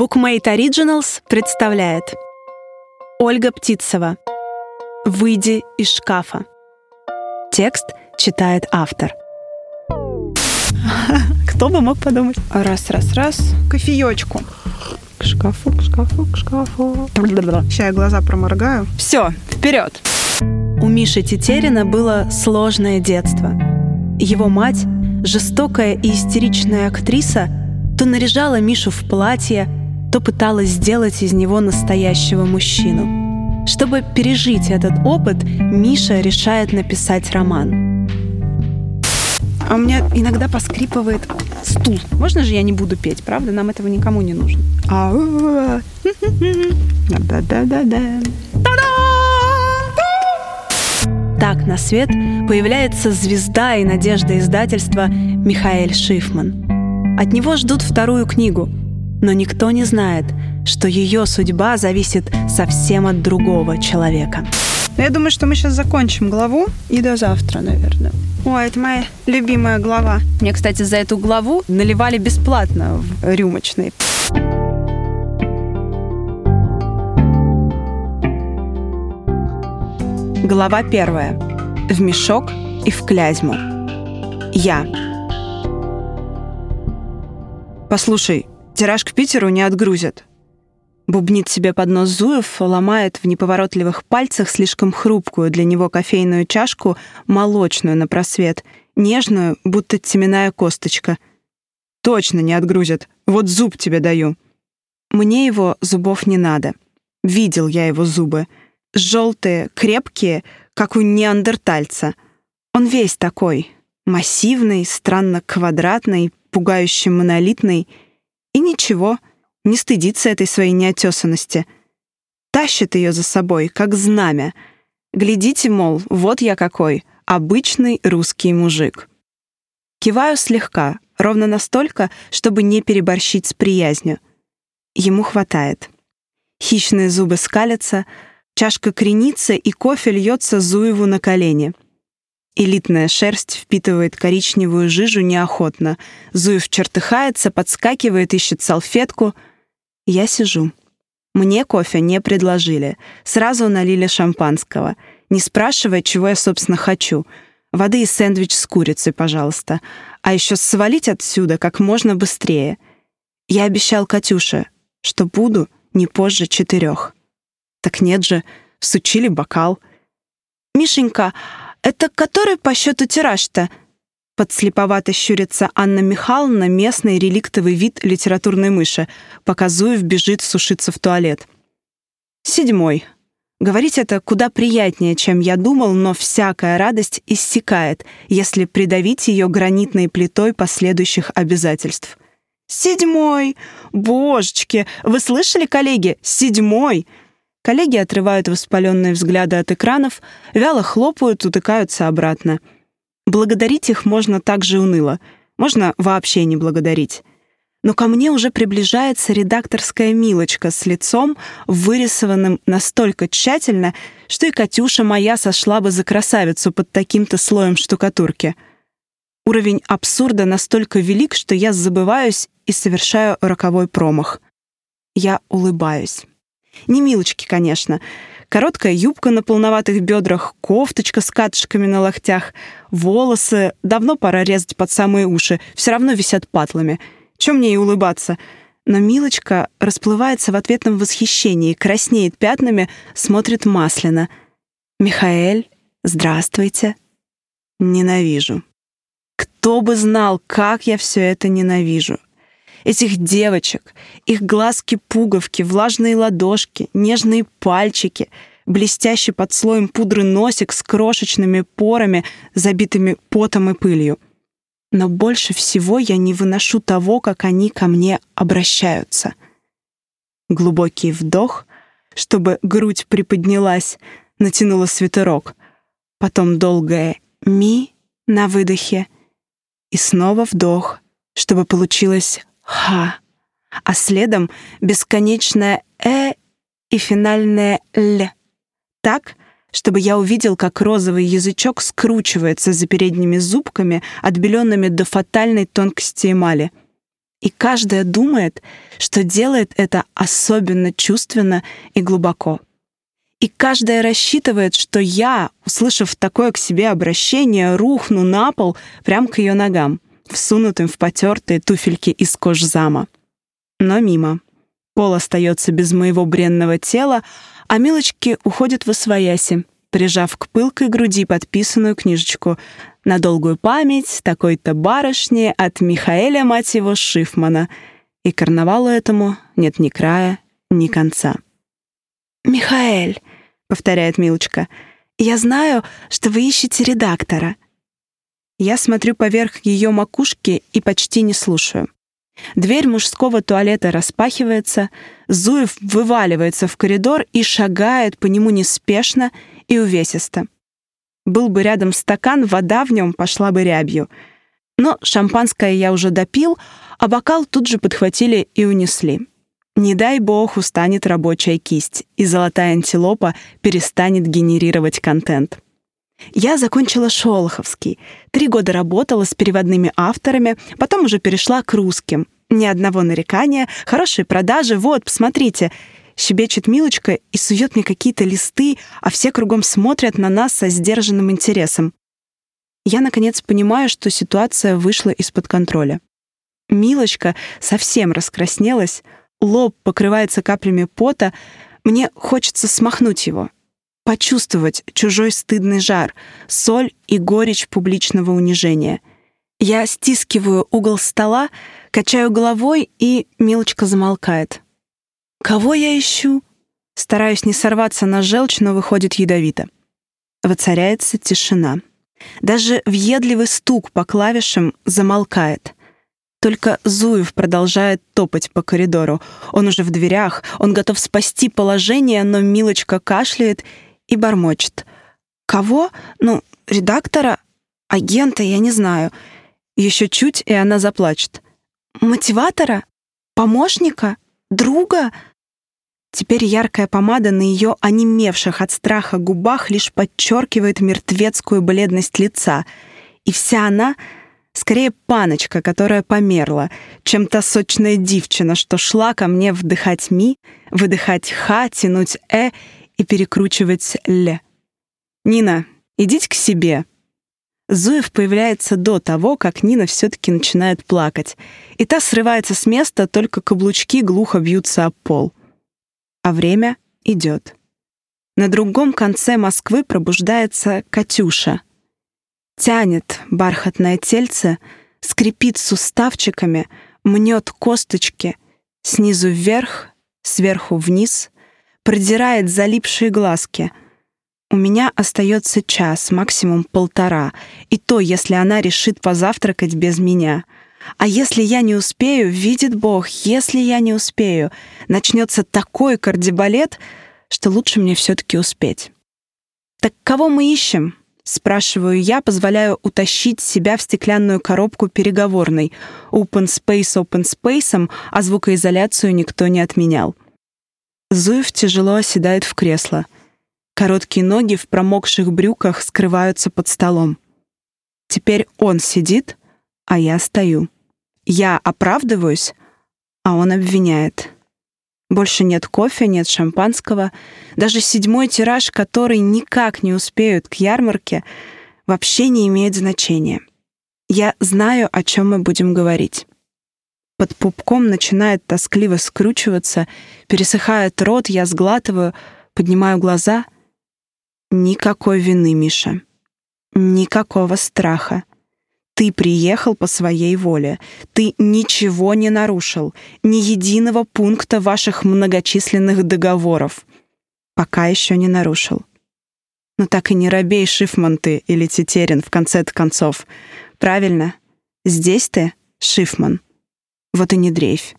Bookmate Originals представляет Ольга Птицева «Выйди из шкафа». Текст читает автор. Кто бы мог подумать? Раз, раз, раз. Кофеечку. К шкафу, к шкафу, к шкафу. Сейчас я глаза проморгаю. Все, вперед! У Миши Тетерина было сложное детство. Его мать, жестокая и истеричная актриса, то наряжала Мишу в платье, то пыталась сделать из него настоящего мужчину. Чтобы пережить этот опыт, Миша решает написать роман. А у меня иногда поскрипывает стул. Можно же я не буду петь, правда? Нам этого никому не нужно. Да-да-да-да. Так на свет появляется звезда и надежда издательства Михаэль Шифман. От него ждут вторую книгу — но никто не знает, что ее судьба зависит совсем от другого человека. Я думаю, что мы сейчас закончим главу и до завтра, наверное. Ой, это моя любимая глава. Мне, кстати, за эту главу наливали бесплатно в рюмочный. Глава первая. В мешок и в клязьму. Я. Послушай, Тираж к Питеру не отгрузят. Бубнит себе под нос Зуев, ломает в неповоротливых пальцах слишком хрупкую для него кофейную чашку, молочную на просвет, нежную, будто теменная косточка. Точно не отгрузят. Вот зуб тебе даю. Мне его зубов не надо. Видел я его зубы. Желтые, крепкие, как у неандертальца. Он весь такой. Массивный, странно квадратный, пугающе монолитный — и ничего, не стыдится этой своей неотесанности. Тащит ее за собой, как знамя. Глядите, мол, вот я какой, обычный русский мужик. Киваю слегка, ровно настолько, чтобы не переборщить с приязнью. Ему хватает. Хищные зубы скалятся, чашка кренится, и кофе льется Зуеву на колени — Элитная шерсть впитывает коричневую жижу неохотно. Зуев чертыхается, подскакивает, ищет салфетку. Я сижу. Мне кофе не предложили. Сразу налили шампанского. Не спрашивая, чего я, собственно, хочу. Воды и сэндвич с курицей, пожалуйста. А еще свалить отсюда как можно быстрее. Я обещал Катюше, что буду не позже четырех. Так нет же, сучили бокал. «Мишенька, «Это который по счету тираж-то?» Подслеповато щурится Анна Михайловна, местный реликтовый вид литературной мыши, пока Зуев бежит сушиться в туалет. Седьмой. Говорить это куда приятнее, чем я думал, но всякая радость иссякает, если придавить ее гранитной плитой последующих обязательств. «Седьмой! Божечки! Вы слышали, коллеги? Седьмой!» Коллеги отрывают воспаленные взгляды от экранов, вяло хлопают, утыкаются обратно. Благодарить их можно так же уныло. Можно вообще не благодарить. Но ко мне уже приближается редакторская Милочка с лицом, вырисованным настолько тщательно, что и Катюша моя сошла бы за красавицу под таким-то слоем штукатурки. Уровень абсурда настолько велик, что я забываюсь и совершаю роковой промах. Я улыбаюсь. Не милочки, конечно. Короткая юбка на полноватых бедрах, кофточка с катышками на локтях, волосы. Давно пора резать под самые уши. Все равно висят патлами. Чем мне и улыбаться? Но Милочка расплывается в ответном восхищении, краснеет пятнами, смотрит масляно. «Михаэль, здравствуйте». Ненавижу. Кто бы знал, как я все это ненавижу этих девочек, их глазки-пуговки, влажные ладошки, нежные пальчики, блестящий под слоем пудры носик с крошечными порами, забитыми потом и пылью. Но больше всего я не выношу того, как они ко мне обращаются. Глубокий вдох, чтобы грудь приподнялась, натянула свитерок. Потом долгое «ми» на выдохе. И снова вдох, чтобы получилось «ха», а следом бесконечное «э» и финальное «л». Так, чтобы я увидел, как розовый язычок скручивается за передними зубками, отбеленными до фатальной тонкости эмали. И каждая думает, что делает это особенно чувственно и глубоко. И каждая рассчитывает, что я, услышав такое к себе обращение, рухну на пол прямо к ее ногам, всунутым в потертые туфельки из кожзама. Но мимо. Пол остается без моего бренного тела, а милочки уходят в освояси, прижав к пылкой груди подписанную книжечку «На долгую память такой-то барышни от Михаэля, мать его, Шифмана». И карнавалу этому нет ни края, ни конца. «Михаэль», — повторяет Милочка, — «я знаю, что вы ищете редактора». Я смотрю поверх ее макушки и почти не слушаю. Дверь мужского туалета распахивается, Зуев вываливается в коридор и шагает по нему неспешно и увесисто. Был бы рядом стакан, вода в нем пошла бы рябью. Но шампанское я уже допил, а бокал тут же подхватили и унесли. Не дай бог устанет рабочая кисть, и золотая антилопа перестанет генерировать контент. Я закончила Шолоховский. Три года работала с переводными авторами, потом уже перешла к русским. Ни одного нарекания, хорошие продажи, вот, посмотрите. Щебечет Милочка и сует мне какие-то листы, а все кругом смотрят на нас со сдержанным интересом. Я, наконец, понимаю, что ситуация вышла из-под контроля. Милочка совсем раскраснелась, лоб покрывается каплями пота, мне хочется смахнуть его, почувствовать чужой стыдный жар, соль и горечь публичного унижения. Я стискиваю угол стола, качаю головой, и Милочка замолкает. «Кого я ищу?» Стараюсь не сорваться на желчь, но выходит ядовито. Воцаряется тишина. Даже въедливый стук по клавишам замолкает. Только Зуев продолжает топать по коридору. Он уже в дверях, он готов спасти положение, но Милочка кашляет и бормочет. «Кого? Ну, редактора? Агента, я не знаю. Еще чуть, и она заплачет. Мотиватора? Помощника? Друга?» Теперь яркая помада на ее онемевших от страха губах лишь подчеркивает мертвецкую бледность лица, и вся она — скорее паночка, которая померла, чем та сочная девчина, что шла ко мне вдыхать ми, выдыхать ха, тянуть э и перекручивать «ле». «Нина, идите к себе». Зуев появляется до того, как Нина все-таки начинает плакать, и та срывается с места, только каблучки глухо бьются об пол. А время идет. На другом конце Москвы пробуждается Катюша. Тянет бархатное тельце, скрипит суставчиками, мнет косточки, снизу вверх, сверху вниз, продирает залипшие глазки. У меня остается час, максимум полтора, и то, если она решит позавтракать без меня. А если я не успею, видит Бог, если я не успею, начнется такой кардибалет, что лучше мне все-таки успеть. «Так кого мы ищем?» — спрашиваю я, позволяю утащить себя в стеклянную коробку переговорной. Open Space Open Space, а звукоизоляцию никто не отменял. Зуев тяжело оседает в кресло. Короткие ноги в промокших брюках скрываются под столом. Теперь он сидит, а я стою. Я оправдываюсь, а он обвиняет. Больше нет кофе, нет шампанского. Даже седьмой тираж, который никак не успеют к ярмарке, вообще не имеет значения. Я знаю, о чем мы будем говорить. Под пупком начинает тоскливо скручиваться, пересыхает рот, я сглатываю, поднимаю глаза. Никакой вины, Миша. Никакого страха. Ты приехал по своей воле. Ты ничего не нарушил. Ни единого пункта ваших многочисленных договоров. Пока еще не нарушил. Но так и не робей, Шифман ты или Тетерин, в конце-то концов. Правильно? Здесь ты Шифман. Вот и не дрейфь.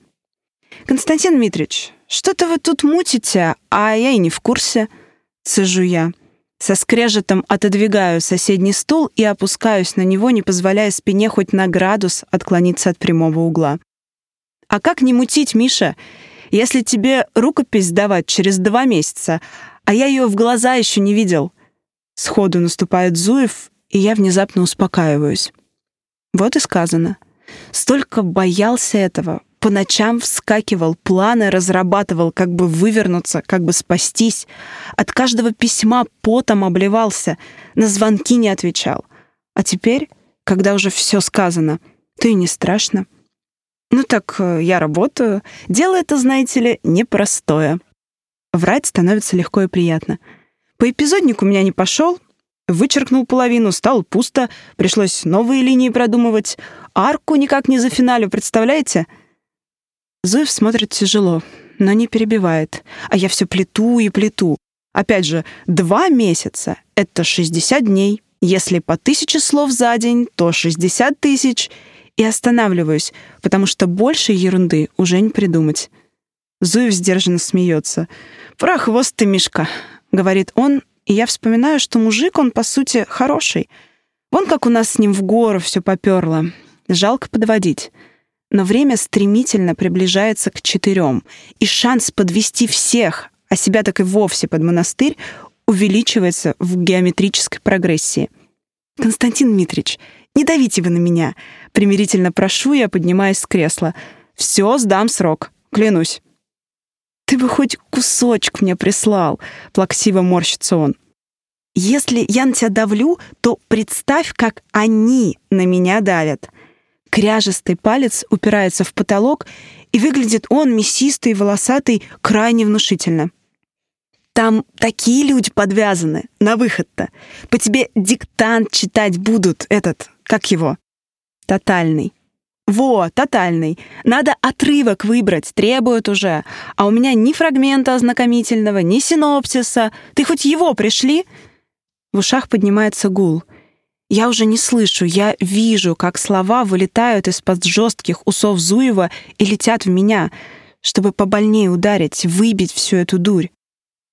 «Константин Дмитриевич, что-то вы тут мутите, а я и не в курсе», — цежу я. Со скрежетом отодвигаю соседний стул и опускаюсь на него, не позволяя спине хоть на градус отклониться от прямого угла. «А как не мутить, Миша, если тебе рукопись давать через два месяца, а я ее в глаза еще не видел?» Сходу наступает Зуев, и я внезапно успокаиваюсь. Вот и сказано — Столько боялся этого, по ночам вскакивал, планы разрабатывал, как бы вывернуться, как бы спастись. От каждого письма потом обливался, на звонки не отвечал. А теперь, когда уже все сказано, то и не страшно. Ну так э, я работаю. Дело это, знаете ли, непростое. Врать становится легко и приятно. По эпизоднику меня не пошел, вычеркнул половину, стало пусто, пришлось новые линии продумывать. Арку никак не зафиналю, представляете? Зуев смотрит тяжело, но не перебивает. А я все плету и плету. Опять же, два месяца — это 60 дней. Если по тысяче слов за день, то 60 тысяч. И останавливаюсь, потому что больше ерунды уже не придумать. Зуев сдержанно смеется. «Про хвост ты, Мишка», — говорит он, и я вспоминаю, что мужик он, по сути, хороший. Вон как у нас с ним в гору все поперло. Жалко подводить. Но время стремительно приближается к четырем, и шанс подвести всех, а себя так и вовсе под монастырь, увеличивается в геометрической прогрессии. «Константин Дмитриевич, не давите вы на меня!» Примирительно прошу я, поднимаясь с кресла. «Все, сдам срок, клянусь». «Ты бы хоть кусочек мне прислал», — плаксиво морщится он. «Если я на тебя давлю, то представь, как они на меня давят». Кряжестый палец упирается в потолок, и выглядит он, мясистый, волосатый, крайне внушительно. Там такие люди подвязаны на выход-то. По тебе диктант читать будут этот, как его? Тотальный. Во, тотальный. Надо отрывок выбрать, требуют уже. А у меня ни фрагмента ознакомительного, ни синопсиса. Ты хоть его пришли? В ушах поднимается гул. Я уже не слышу, я вижу, как слова вылетают из-под жестких усов Зуева и летят в меня, чтобы побольнее ударить, выбить всю эту дурь.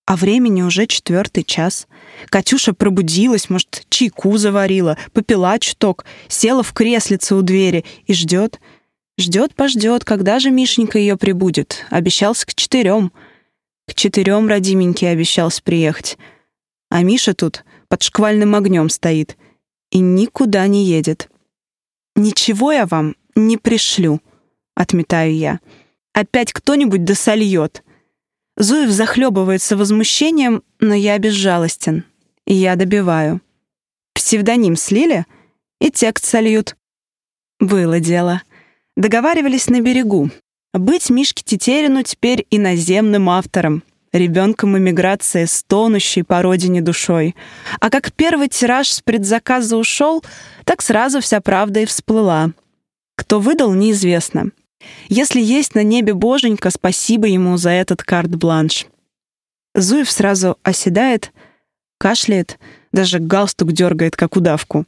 А времени уже четвертый час. Катюша пробудилась, может, чайку заварила, попила чуток, села в креслице у двери и ждет. Ждет, пождет, когда же Мишенька ее прибудет. Обещался к четырем. К четырем родименький обещался приехать. А Миша тут под шквальным огнем стоит и никуда не едет. «Ничего я вам не пришлю», — отметаю я. «Опять кто-нибудь досольет». Зуев захлебывается возмущением, но я безжалостен. И я добиваю. Псевдоним слили, и текст сольют. Было дело. Договаривались на берегу. Быть Мишке Тетерину теперь иноземным автором, ребенком эмиграции, стонущей по родине душой. А как первый тираж с предзаказа ушел, так сразу вся правда и всплыла. Кто выдал, неизвестно. Если есть на небе боженька, спасибо ему за этот карт-бланш. Зуев сразу оседает, кашляет, даже галстук дергает, как удавку.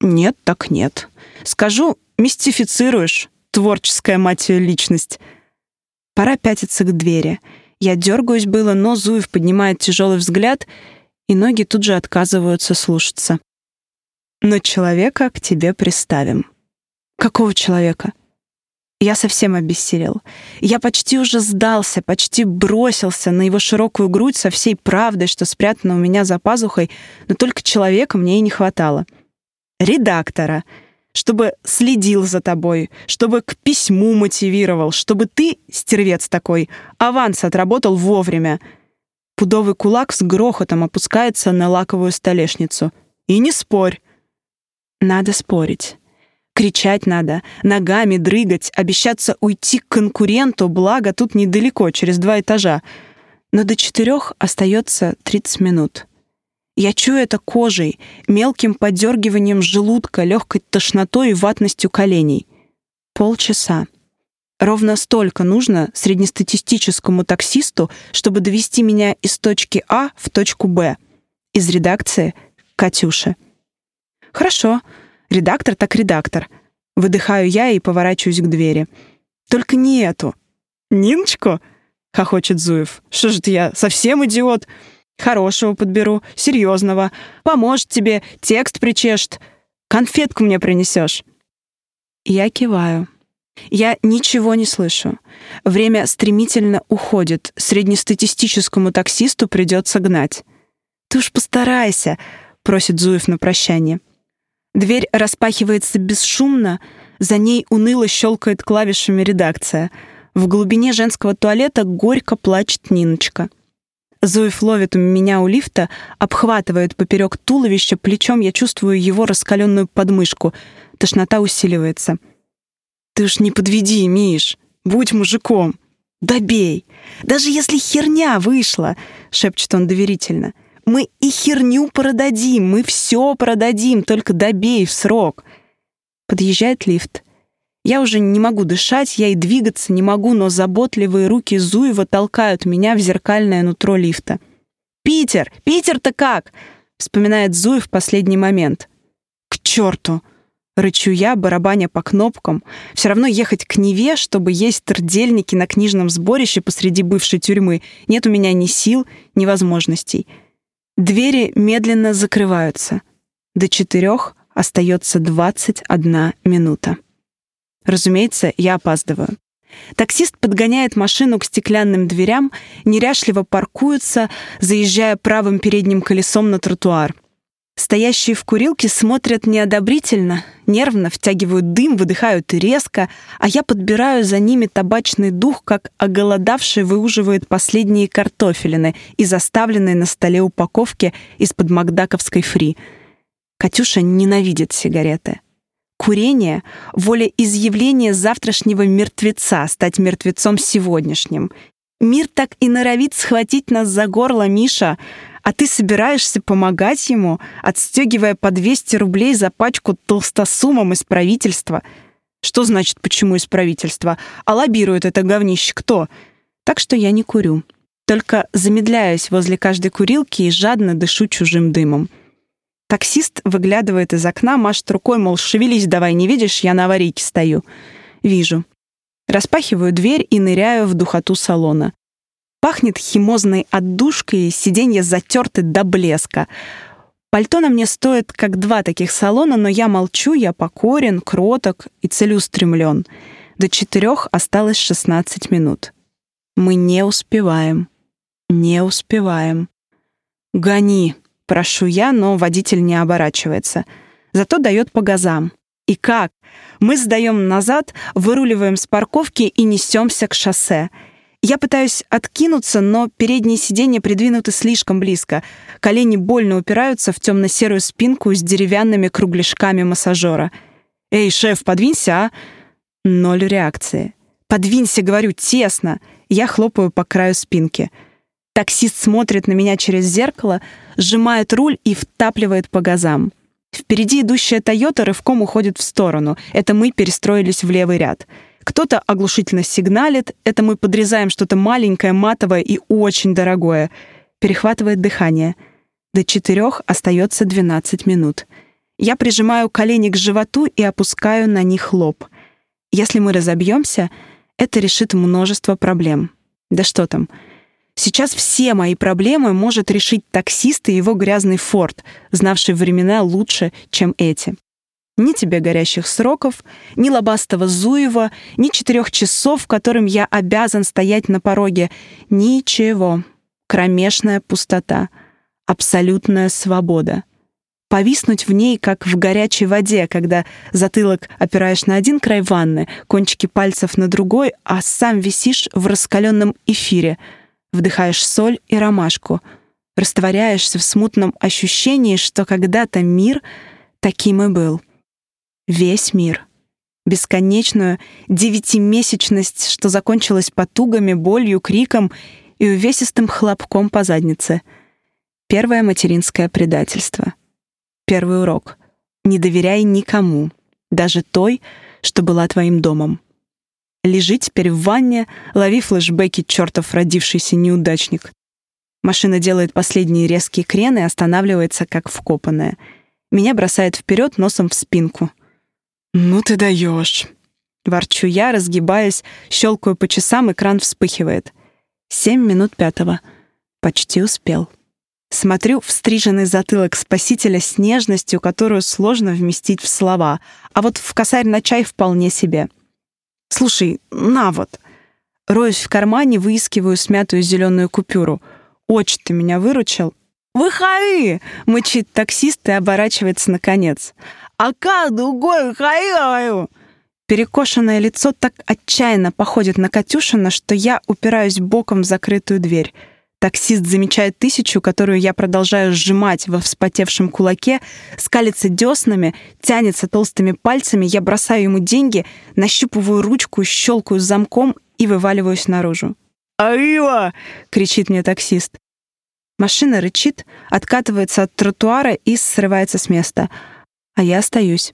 Нет, так нет. Скажу, мистифицируешь, творческая мать личность. Пора пятиться к двери. Я дергаюсь было, но Зуев поднимает тяжелый взгляд, и ноги тут же отказываются слушаться. Но человека к тебе приставим. Какого человека? Я совсем обессилел. Я почти уже сдался, почти бросился на его широкую грудь со всей правдой, что спрятана у меня за пазухой, но только человека мне и не хватало. Редактора, чтобы следил за тобой, чтобы к письму мотивировал, чтобы ты, стервец такой, аванс отработал вовремя. Пудовый кулак с грохотом опускается на лаковую столешницу. И не спорь. Надо спорить. Кричать надо, ногами дрыгать, обещаться уйти к конкуренту, благо тут недалеко, через два этажа. Но до четырех остается 30 минут. Я чую это кожей, мелким подергиванием желудка, легкой тошнотой и ватностью коленей. Полчаса. Ровно столько нужно среднестатистическому таксисту, чтобы довести меня из точки А в точку Б. Из редакции к Катюше. Хорошо. Редактор так редактор. Выдыхаю я и поворачиваюсь к двери. Только не эту. Ниночку? Хохочет Зуев. Что же ты я, совсем идиот? Хорошего подберу, серьезного. Поможет тебе, текст причешет. Конфетку мне принесешь. Я киваю. Я ничего не слышу. Время стремительно уходит. Среднестатистическому таксисту придется гнать. «Ты уж постарайся», — просит Зуев на прощание. Дверь распахивается бесшумно, За ней уныло щелкает клавишами редакция. В глубине женского туалета горько плачет Ниночка. Зуев ловит меня у лифта, обхватывает поперек туловища, плечом я чувствую его раскаленную подмышку. Тошнота усиливается. «Ты уж не подведи, Миш, будь мужиком. Добей. Даже если херня вышла», — шепчет он доверительно. «Мы и херню продадим, мы все продадим, только добей в срок». Подъезжает лифт. Я уже не могу дышать, я и двигаться не могу, но заботливые руки Зуева толкают меня в зеркальное нутро лифта. «Питер! Питер-то как?» — вспоминает Зуев в последний момент. «К черту!» — рычу я, барабаня по кнопкам. Все равно ехать к Неве, чтобы есть трдельники на книжном сборище посреди бывшей тюрьмы, нет у меня ни сил, ни возможностей. Двери медленно закрываются. До четырех остается 21 минута. Разумеется, я опаздываю. Таксист подгоняет машину к стеклянным дверям, неряшливо паркуется, заезжая правым передним колесом на тротуар. Стоящие в курилке смотрят неодобрительно, нервно втягивают дым, выдыхают резко, а я подбираю за ними табачный дух, как оголодавший выуживает последние картофелины из оставленной на столе упаковки из-под макдаковской фри. Катюша ненавидит сигареты. Курение — волеизъявление завтрашнего мертвеца, стать мертвецом сегодняшним. Мир так и норовит схватить нас за горло, Миша, а ты собираешься помогать ему, отстегивая по 200 рублей за пачку толстосумом из правительства. Что значит «почему из правительства»? А лоббирует это говнище кто? Так что я не курю. Только замедляюсь возле каждой курилки и жадно дышу чужим дымом. Таксист выглядывает из окна, машет рукой, мол, шевелись давай, не видишь, я на аварийке стою. Вижу. Распахиваю дверь и ныряю в духоту салона. Пахнет химозной отдушкой, сиденья затерты до блеска. Пальто на мне стоит как два таких салона, но я молчу, я покорен, кроток и целеустремлен. До четырех осталось 16 минут. Мы не успеваем. Не успеваем. «Гони!» Прошу я, но водитель не оборачивается. Зато дает по газам. И как? Мы сдаем назад, выруливаем с парковки и несемся к шоссе. Я пытаюсь откинуться, но передние сиденья придвинуты слишком близко. Колени больно упираются в темно-серую спинку с деревянными кругляшками массажера. «Эй, шеф, подвинься, а!» Ноль реакции. «Подвинься, говорю, тесно!» Я хлопаю по краю спинки. Таксист смотрит на меня через зеркало, сжимает руль и втапливает по газам. Впереди идущая «Тойота» рывком уходит в сторону. Это мы перестроились в левый ряд. Кто-то оглушительно сигналит. Это мы подрезаем что-то маленькое, матовое и очень дорогое. Перехватывает дыхание. До четырех остается 12 минут. Я прижимаю колени к животу и опускаю на них лоб. Если мы разобьемся, это решит множество проблем. Да что там — Сейчас все мои проблемы может решить таксист и его грязный форт, знавший времена лучше, чем эти. Ни тебе горящих сроков, ни лобастого Зуева, ни четырех часов, которым я обязан стоять на пороге. Ничего. Кромешная пустота. Абсолютная свобода. Повиснуть в ней, как в горячей воде, когда затылок опираешь на один край ванны, кончики пальцев на другой, а сам висишь в раскаленном эфире — вдыхаешь соль и ромашку, растворяешься в смутном ощущении, что когда-то мир таким и был. Весь мир. Бесконечную девятимесячность, что закончилась потугами, болью, криком и увесистым хлопком по заднице. Первое материнское предательство. Первый урок. Не доверяй никому, даже той, что была твоим домом. Лежи теперь в ванне, лови флешбеки, чертов родившийся неудачник. Машина делает последние резкие крены и останавливается, как вкопанная. Меня бросает вперед носом в спинку. «Ну ты даешь!» Ворчу я, разгибаясь, щелкаю по часам, экран вспыхивает. Семь минут пятого. Почти успел. Смотрю в стриженный затылок спасителя с нежностью, которую сложно вместить в слова, а вот в косарь на чай вполне себе — Слушай, на вот. Роюсь в кармане, выискиваю смятую зеленую купюру. Очень ты меня выручил. «Выходи!» — мычит таксист и оборачивается наконец. «А как другой говорю!» Перекошенное лицо так отчаянно походит на Катюшина, что я упираюсь боком в закрытую дверь. Таксист замечает тысячу, которую я продолжаю сжимать во вспотевшем кулаке, скалится деснами, тянется толстыми пальцами, я бросаю ему деньги, нащупываю ручку, щелкаю замком и вываливаюсь наружу. «Аива!» — кричит мне таксист. Машина рычит, откатывается от тротуара и срывается с места. А я остаюсь.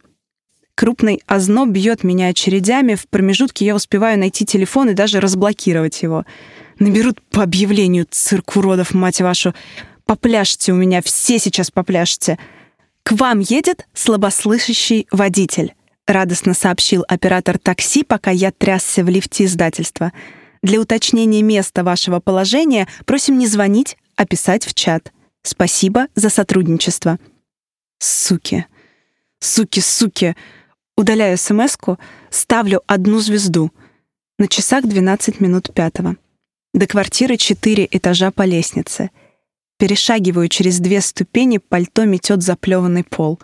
Крупный озноб бьет меня очередями, в промежутке я успеваю найти телефон и даже разблокировать его — Наберут по объявлению цирк уродов, мать вашу. Попляшьте у меня, все сейчас попляшьте. К вам едет слабослышащий водитель, радостно сообщил оператор такси, пока я трясся в лифте издательства. Для уточнения места вашего положения просим не звонить, а писать в чат. Спасибо за сотрудничество. Суки. Суки, суки. Удаляю смс ставлю одну звезду. На часах 12 минут пятого. До квартиры четыре этажа по лестнице. Перешагиваю через две ступени, пальто метет заплеванный пол.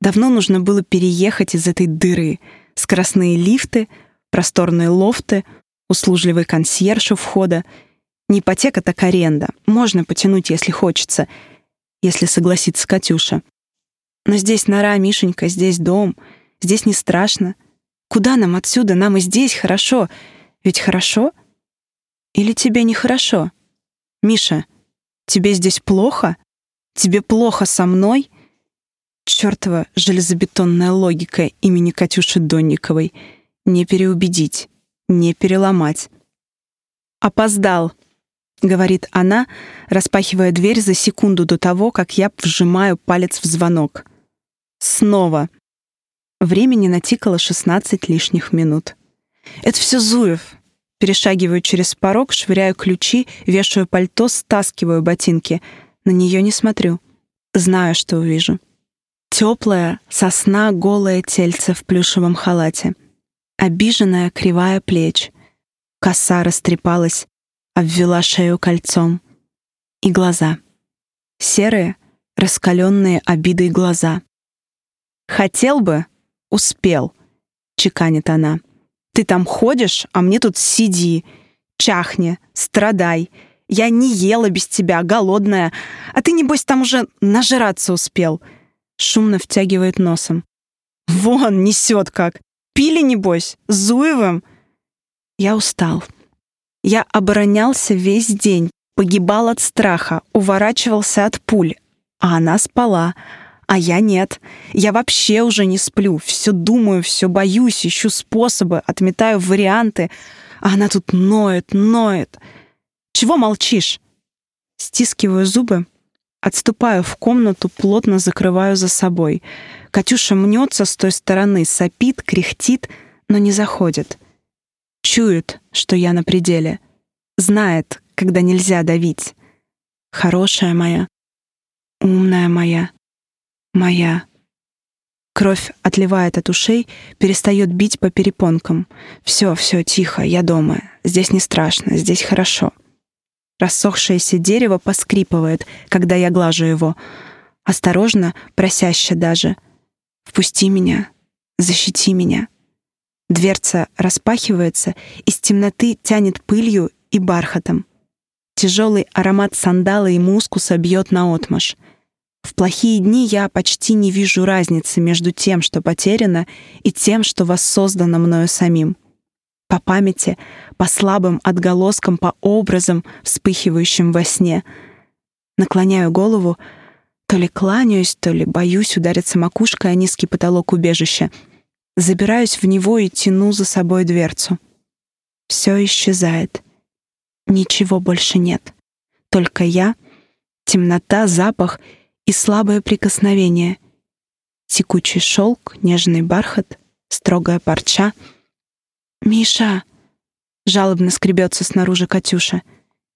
Давно нужно было переехать из этой дыры. Скоростные лифты, просторные лофты, услужливый консьерж у входа. Не ипотека, так аренда. Можно потянуть, если хочется, если согласится Катюша. Но здесь нора, Мишенька, здесь дом. Здесь не страшно. Куда нам отсюда? Нам и здесь хорошо. Ведь хорошо — или тебе нехорошо? Миша, тебе здесь плохо? Тебе плохо со мной? Чёртова железобетонная логика имени Катюши Донниковой. Не переубедить, не переломать. «Опоздал», — говорит она, распахивая дверь за секунду до того, как я вжимаю палец в звонок. Снова. Времени натикало 16 лишних минут. Это все Зуев. Перешагиваю через порог, швыряю ключи, вешаю пальто, стаскиваю ботинки. На нее не смотрю. Знаю, что увижу. Теплая, сосна, голое тельце в плюшевом халате. Обиженная, кривая плеч. Коса растрепалась, обвела шею кольцом. И глаза. Серые, раскаленные обидой глаза. «Хотел бы, успел», — чеканит она. Ты там ходишь, а мне тут сиди, чахни, страдай. Я не ела без тебя, голодная, а ты, небось, там уже нажраться успел. Шумно втягивает носом. Вон, несет как. Пили, небось, с Зуевым. Я устал. Я оборонялся весь день, погибал от страха, уворачивался от пуль, а она спала — а я нет. Я вообще уже не сплю. Все думаю, все боюсь, ищу способы, отметаю варианты. А она тут ноет, ноет. Чего молчишь? Стискиваю зубы, отступаю в комнату, плотно закрываю за собой. Катюша мнется с той стороны, сопит, кряхтит, но не заходит. Чует, что я на пределе. Знает, когда нельзя давить. Хорошая моя, умная моя, Моя. Кровь отливает от ушей, перестает бить по перепонкам. Все, все, тихо, я дома. Здесь не страшно, здесь хорошо. Рассохшееся дерево поскрипывает, когда я глажу его. Осторожно, просяще даже. «Впусти меня, защити меня». Дверца распахивается, из темноты тянет пылью и бархатом. Тяжелый аромат сандала и мускуса бьет наотмашь. В плохие дни я почти не вижу разницы между тем, что потеряно, и тем, что воссоздано мною самим. По памяти, по слабым отголоскам, по образам, вспыхивающим во сне. Наклоняю голову, то ли кланяюсь, то ли боюсь удариться макушкой о низкий потолок убежища. Забираюсь в него и тяну за собой дверцу. Все исчезает. Ничего больше нет. Только я, темнота, запах — и слабое прикосновение. Текучий шелк, нежный бархат, строгая парча. «Миша!» — жалобно скребется снаружи Катюша.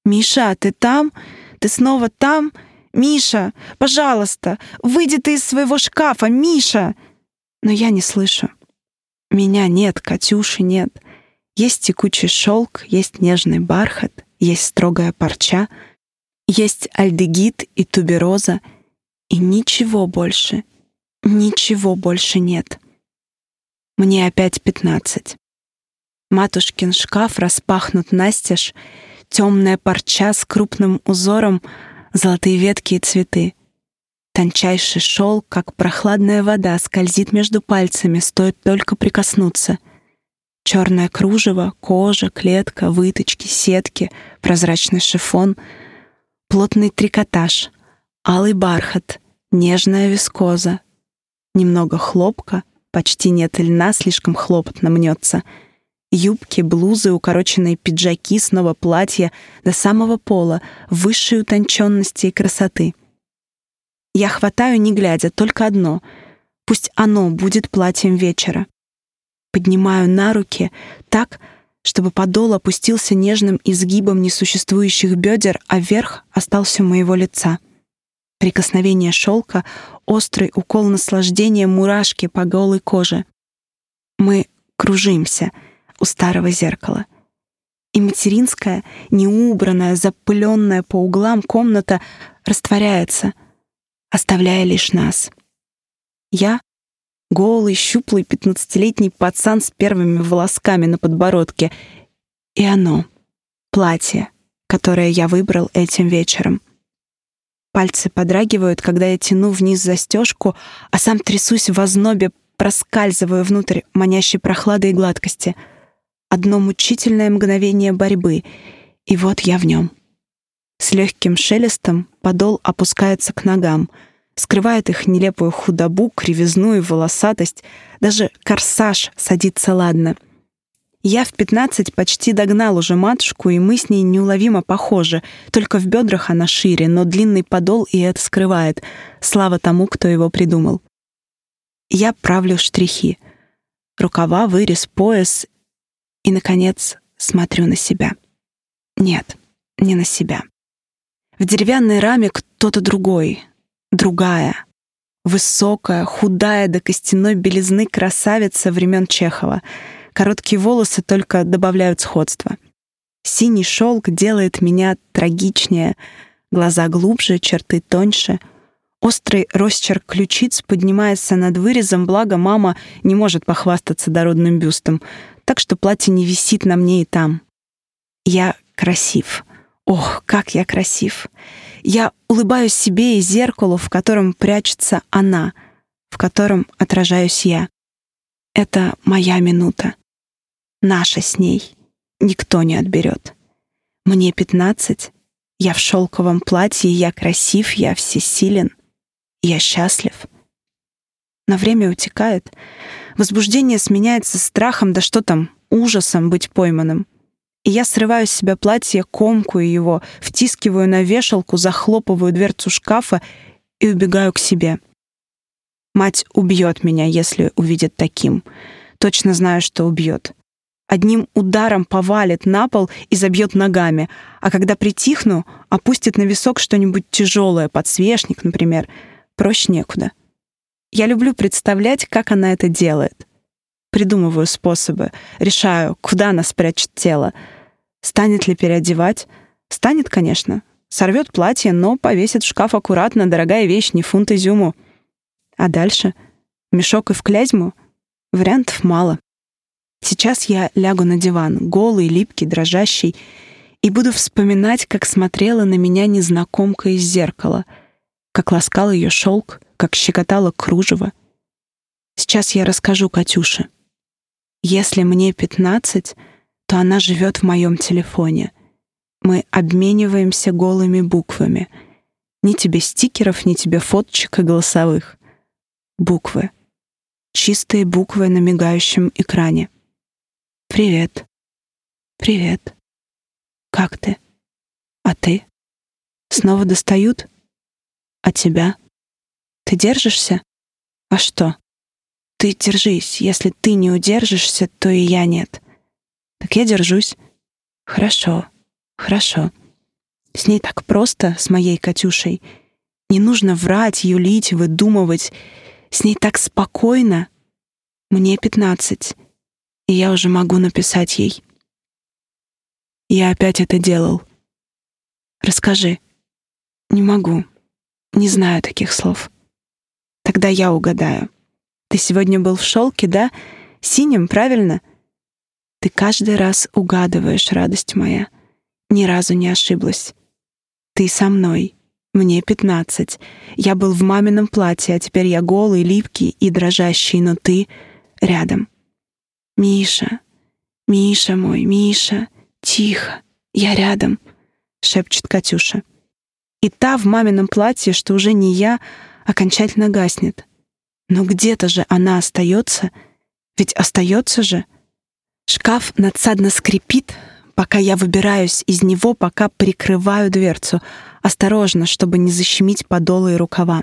«Миша, ты там? Ты снова там? Миша, пожалуйста, выйди ты из своего шкафа, Миша!» Но я не слышу. Меня нет, Катюши нет. Есть текучий шелк, есть нежный бархат, есть строгая парча, есть альдегид и тубероза — и ничего больше, ничего больше нет. Мне опять пятнадцать. Матушкин шкаф распахнут настежь, темная парча с крупным узором, золотые ветки и цветы. Тончайший шелк, как прохладная вода, скользит между пальцами, стоит только прикоснуться. Черное кружево, кожа, клетка, выточки, сетки, прозрачный шифон, плотный трикотаж, алый бархат, нежная вискоза, немного хлопка, почти нет льна, слишком хлопотно мнется — Юбки, блузы, укороченные пиджаки, снова платья до самого пола, высшей утонченности и красоты. Я хватаю, не глядя, только одно. Пусть оно будет платьем вечера. Поднимаю на руки так, чтобы подол опустился нежным изгибом несуществующих бедер, а верх остался у моего лица. Прикосновение шелка, острый укол наслаждения мурашки по голой коже. Мы кружимся — у старого зеркала. И материнская, неубранная, запыленная по углам комната растворяется, оставляя лишь нас. Я — голый, щуплый пятнадцатилетний пацан с первыми волосками на подбородке. И оно — платье, которое я выбрал этим вечером. Пальцы подрагивают, когда я тяну вниз застежку, а сам трясусь в ознобе, проскальзываю внутрь манящей прохлады и гладкости — одно мучительное мгновение борьбы, и вот я в нем. С легким шелестом подол опускается к ногам, скрывает их нелепую худобу, кривизну и волосатость, даже корсаж садится ладно. Я в пятнадцать почти догнал уже матушку, и мы с ней неуловимо похожи, только в бедрах она шире, но длинный подол и это скрывает. Слава тому, кто его придумал. Я правлю штрихи. Рукава, вырез, пояс и, наконец, смотрю на себя. Нет, не на себя. В деревянной раме кто-то другой, другая, высокая, худая до костяной белизны красавица времен Чехова. Короткие волосы только добавляют сходства. Синий шелк делает меня трагичнее, глаза глубже, черты тоньше. Острый росчерк ключиц поднимается над вырезом, благо мама не может похвастаться дородным бюстом так что платье не висит на мне и там. Я красив. Ох, как я красив. Я улыбаюсь себе и зеркалу, в котором прячется она, в котором отражаюсь я. Это моя минута. Наша с ней. Никто не отберет. Мне пятнадцать. Я в шелковом платье, я красив, я всесилен. Я счастлив. Но время утекает. Возбуждение сменяется страхом, да что там, ужасом быть пойманным. И я срываю с себя платье, комкую его, втискиваю на вешалку, захлопываю дверцу шкафа и убегаю к себе. Мать убьет меня, если увидит таким. Точно знаю, что убьет. Одним ударом повалит на пол и забьет ногами, а когда притихну, опустит на висок что-нибудь тяжелое, подсвечник, например. Проще некуда. Я люблю представлять, как она это делает. Придумываю способы, решаю, куда она спрячет тело. Станет ли переодевать? Станет, конечно. Сорвет платье, но повесит в шкаф аккуратно, дорогая вещь, не фунт изюму. А дальше? Мешок и в клязьму? Вариантов мало. Сейчас я лягу на диван, голый, липкий, дрожащий, и буду вспоминать, как смотрела на меня незнакомка из зеркала, как ласкал ее шелк, как щекотало кружево. Сейчас я расскажу Катюше. Если мне 15, то она живет в моем телефоне. Мы обмениваемся голыми буквами. Ни тебе стикеров, ни тебе фоточек и голосовых. Буквы. Чистые буквы на мигающем экране. Привет. Привет. Как ты? А ты? Снова достают? А тебя? Ты держишься? А что? Ты держись. Если ты не удержишься, то и я нет. Так я держусь. Хорошо, хорошо. С ней так просто, с моей Катюшей. Не нужно врать, юлить, выдумывать. С ней так спокойно. Мне пятнадцать, и я уже могу написать ей. Я опять это делал. Расскажи. Не могу. Не знаю таких слов. Тогда я угадаю. Ты сегодня был в шелке, да? Синим, правильно? Ты каждый раз угадываешь, радость моя. Ни разу не ошиблась. Ты со мной. Мне пятнадцать. Я был в мамином платье, а теперь я голый, липкий и дрожащий, но ты рядом. Миша, Миша мой, Миша, тихо, я рядом, шепчет Катюша. И та в мамином платье, что уже не я, окончательно гаснет. Но где-то же она остается, ведь остается же. Шкаф надсадно скрипит, пока я выбираюсь из него, пока прикрываю дверцу, осторожно, чтобы не защемить подолы и рукава.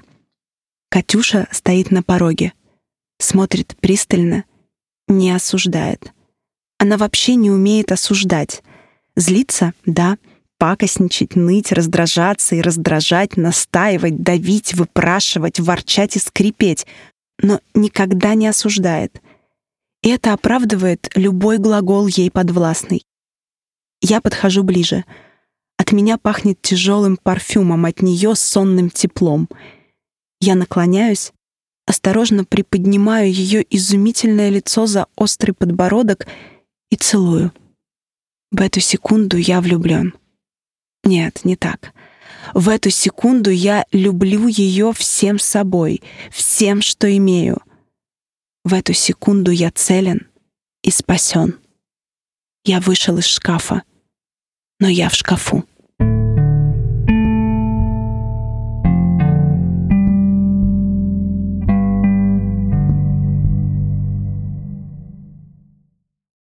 Катюша стоит на пороге, смотрит пристально, не осуждает. Она вообще не умеет осуждать. Злиться — да, — пакостничать, ныть, раздражаться и раздражать, настаивать, давить, выпрашивать, ворчать и скрипеть, но никогда не осуждает. И это оправдывает любой глагол ей подвластный. Я подхожу ближе. От меня пахнет тяжелым парфюмом, от нее сонным теплом. Я наклоняюсь, осторожно приподнимаю ее изумительное лицо за острый подбородок и целую. В эту секунду я влюблен. Нет, не так. В эту секунду я люблю ее всем собой, всем, что имею. В эту секунду я целен и спасен. Я вышел из шкафа, но я в шкафу.